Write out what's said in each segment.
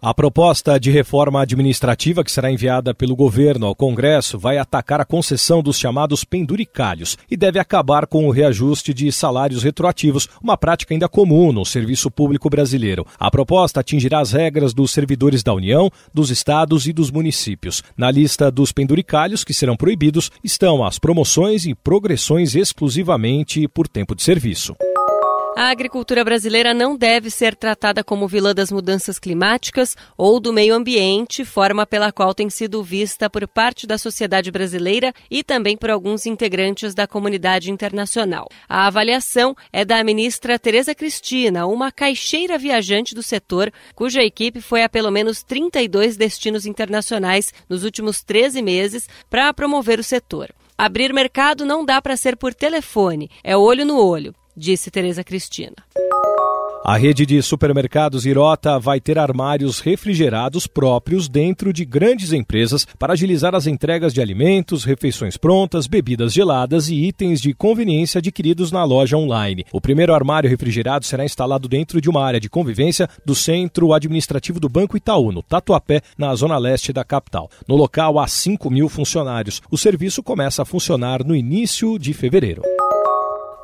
A proposta de reforma administrativa que será enviada pelo governo ao Congresso vai atacar a concessão dos chamados penduricalhos e deve acabar com o reajuste de salários retroativos, uma prática ainda comum no serviço público brasileiro. A proposta atingirá as regras dos servidores da União, dos estados e dos municípios. Na lista dos penduricalhos que serão proibidos estão as promoções e progressões exclusivamente por tempo de serviço. A agricultura brasileira não deve ser tratada como vilã das mudanças climáticas ou do meio ambiente, forma pela qual tem sido vista por parte da sociedade brasileira e também por alguns integrantes da comunidade internacional. A avaliação é da ministra Tereza Cristina, uma caixeira viajante do setor, cuja equipe foi a pelo menos 32 destinos internacionais nos últimos 13 meses para promover o setor. Abrir mercado não dá para ser por telefone, é olho no olho disse Tereza Cristina. A rede de supermercados Irota vai ter armários refrigerados próprios dentro de grandes empresas para agilizar as entregas de alimentos, refeições prontas, bebidas geladas e itens de conveniência adquiridos na loja online. O primeiro armário refrigerado será instalado dentro de uma área de convivência do Centro Administrativo do Banco Itaú, no Tatuapé, na zona leste da capital. No local há 5 mil funcionários. O serviço começa a funcionar no início de fevereiro.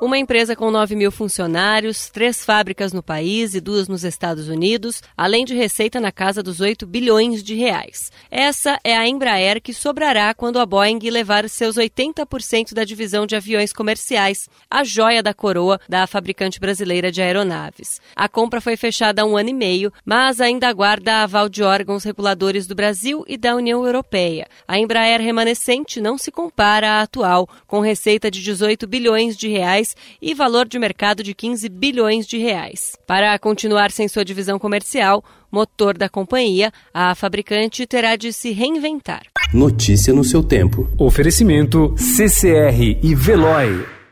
Uma empresa com 9 mil funcionários, três fábricas no país e duas nos Estados Unidos, além de receita na casa dos 8 bilhões de reais. Essa é a Embraer que sobrará quando a Boeing levar seus 80% da divisão de aviões comerciais, a joia da coroa da fabricante brasileira de aeronaves. A compra foi fechada há um ano e meio, mas ainda aguarda aval de órgãos reguladores do Brasil e da União Europeia. A Embraer remanescente não se compara à atual, com receita de 18 bilhões de reais e valor de mercado de 15 bilhões de reais. Para continuar sem sua divisão comercial, motor da companhia, a fabricante terá de se reinventar. Notícia no seu tempo. Oferecimento CCR e Veloy.